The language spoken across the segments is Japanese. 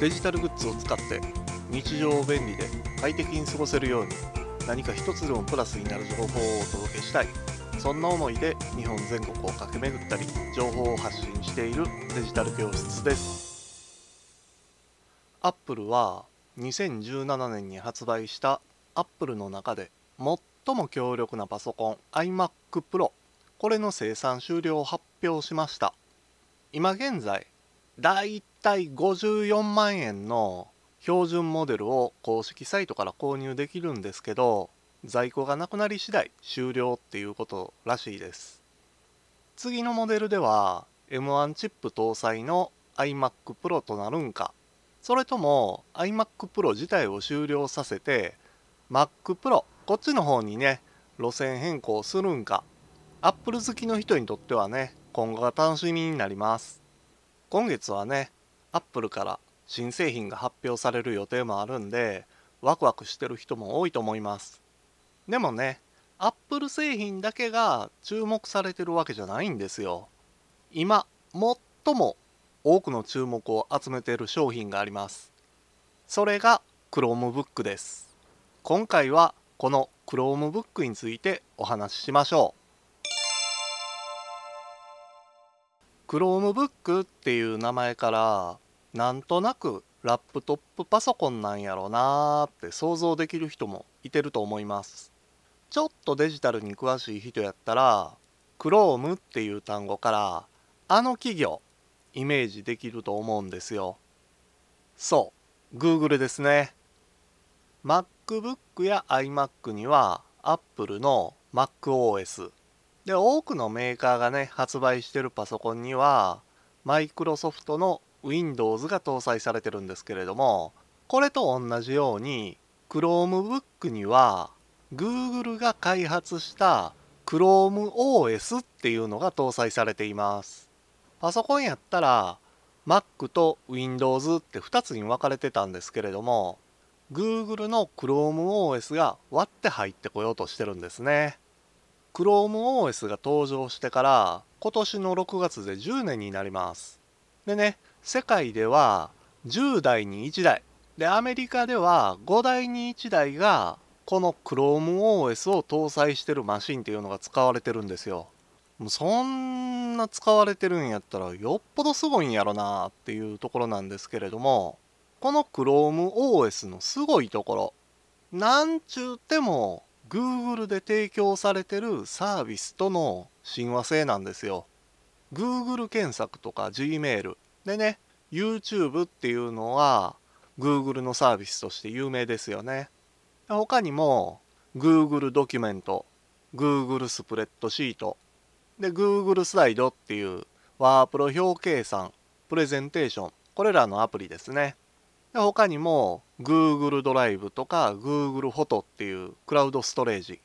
デジタルグッズを使って日常を便利で快適に過ごせるように何か一つでもプラスになる情報をお届けしたい。そんな思いで日本全国を駆け巡ったり情報を発信しているデジタル教室です。アップルは2017年に発売したアップルの中で最も強力なパソコン iMac Pro これの生産終了を発表しました。今現在だいたい54万円の標準モデルを公式サイトから購入できるんですけど在庫がなくなり次第終了っていうことらしいです。次のモデルでは M1 チップ搭載の iMac Pro となるんか。それとも iMac Pro 自体を終了させて Mac Pro こっちの方にね路線変更するんか。Apple 好きの人にとってはね今後が楽しみになります。今月はね Apple から新製品が発表される予定もあるんでワクワクしてる人も多いと思います。でもねアップル製品だけが注目されてるわけじゃないんですよ。今最も多くの注目を集めている商品があります。それが Chromebook です。今回はこの Chromebook についてお話ししましょう。Chromebook っていう名前からなんとなくラップトップパソコンなんやろなーって想像できる人もいてると思います。ちょっとデジタルに詳しい人やったら Chrome っていう単語からあの企業イメージできると思うんですよ。そう Google ですね。MacBook や iMac には Apple の MacOS で多くのメーカーがね発売してるパソコンにはマイクロソフトの Windows が搭載されてるんですけれどもこれと同じように Chromebook には Google が開発した ChromeOS っていうのが搭載されています。パソコンやったら Mac と Windows って2つに分かれてたんですけれども Google の ChromeOS が割って入ってこようとしてるんですね。ChromeOS が登場してから今年の6月で10年になります。でね世界では10台に1台。でアメリカでは5台に1台がこの ChromeOS を搭載してるマシンっていうのが使われてるんですよ。もうそんな使われてるんやったらよっぽどすごいんやろなっていうところなんですけれどもこの ChromeOS のすごいところなんちゅうても Google で提供されてるサービスとの親和性なんですよ。Google 検索とか Gmail でね YouTube っていうのは Google のサービスとして有名ですよね。他にも Google ドキュメント Google スプレッドシートで Google スライドっていうワープロ表計算プレゼンテーションこれらのアプリですね。で他にも Google ドライブとか Google フォトっていうクラウドストレージ。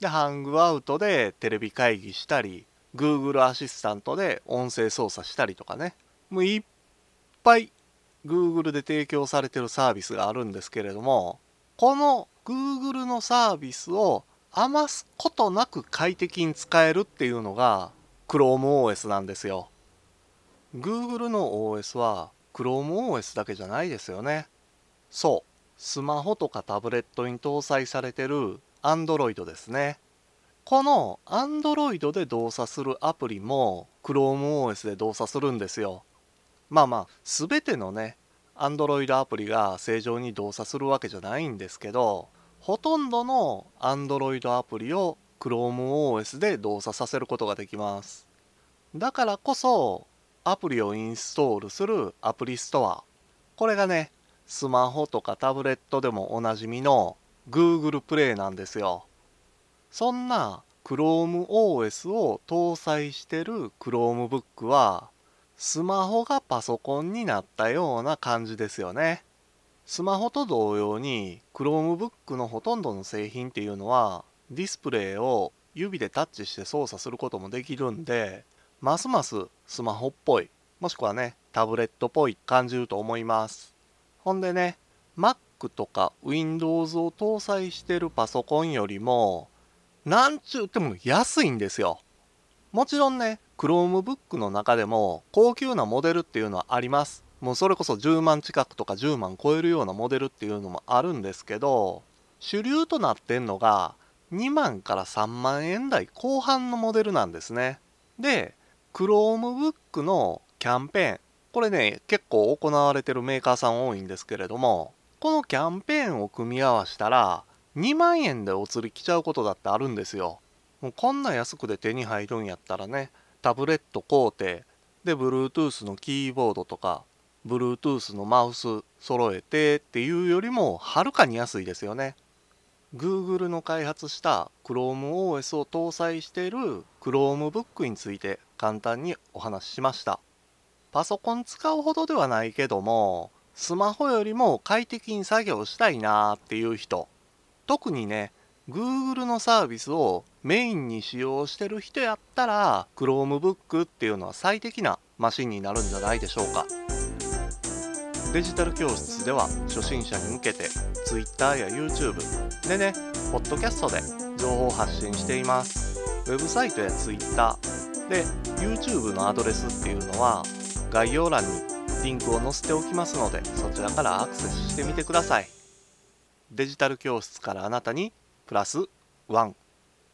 でハングアウトでテレビ会議したり Google アシスタントで音声操作したりとかね。もういっぱい Google で提供されてるサービスがあるんですけれどもこの Google のサービスを余すことなく快適に使えるっていうのが ChromeOS なんですよ。Google の OS は ChromeOS だけじゃないですよね。そう。スマホとかタブレットに搭載されてる Android ですね。この Android で動作するアプリも ChromeOS で動作するんですよ。まあまあ全てのね Android アプリが正常に動作するわけじゃないんですけどほとんどの Android アプリを ChromeOS で動作させることができます。だからこそアプリをインストールするアプリストア。これがねスマホとかタブレットでもおなじみの Google プレイなんですよ。そんな ChromeOS を搭載してる Chromebook はスマホがパソコンになったような感じですよね。スマホと同様に Chromebook のほとんどの製品っていうのはディスプレイを指でタッチして操作することもできるんでますますスマホっぽいもしくはねタブレットっぽい感じると思います。ほんでね Mac とか Windows を搭載してるパソコンよりもなんちゅうても安いんですよ。もちろんね Chromebook の中でも高級なモデルっていうのはあります。もうそれこそ10万近くとか10万超えるようなモデルっていうのもあるんですけど主流となってんのが2万から3万円台後半のモデルなんですね。で Chromebook のキャンペーン。これね結構行われてるメーカーさん多いんですけれどもこのキャンペーンを組み合わせたら2万円でお釣り来ちゃうことだってあるんですよ。もうこんな安くで手に入るんやったらねタブレット工程で Bluetooth のキーボードとか Bluetooth のマウス揃えてっていうよりもはるかに安いですよね。Google の開発した ChromeOS を搭載している Chromebook について簡単にお話ししました。パソコン使うほどではないけどもスマホよりも快適に作業したいなーっていう人。特にね Google のサービスをメインに使用してる人やったら Chromebook っていうのは最適なマシンになるんじゃないでしょうか。デジタル教室では初心者に向けて Twitter や YouTube でねポッドキャストで情報発信しています。ウェブサイトや Twitter で YouTube のアドレスっていうのは概要欄にリンクを載せておきますのでそちらからアクセスしてみてください。デジタル教室からあなたにプラス1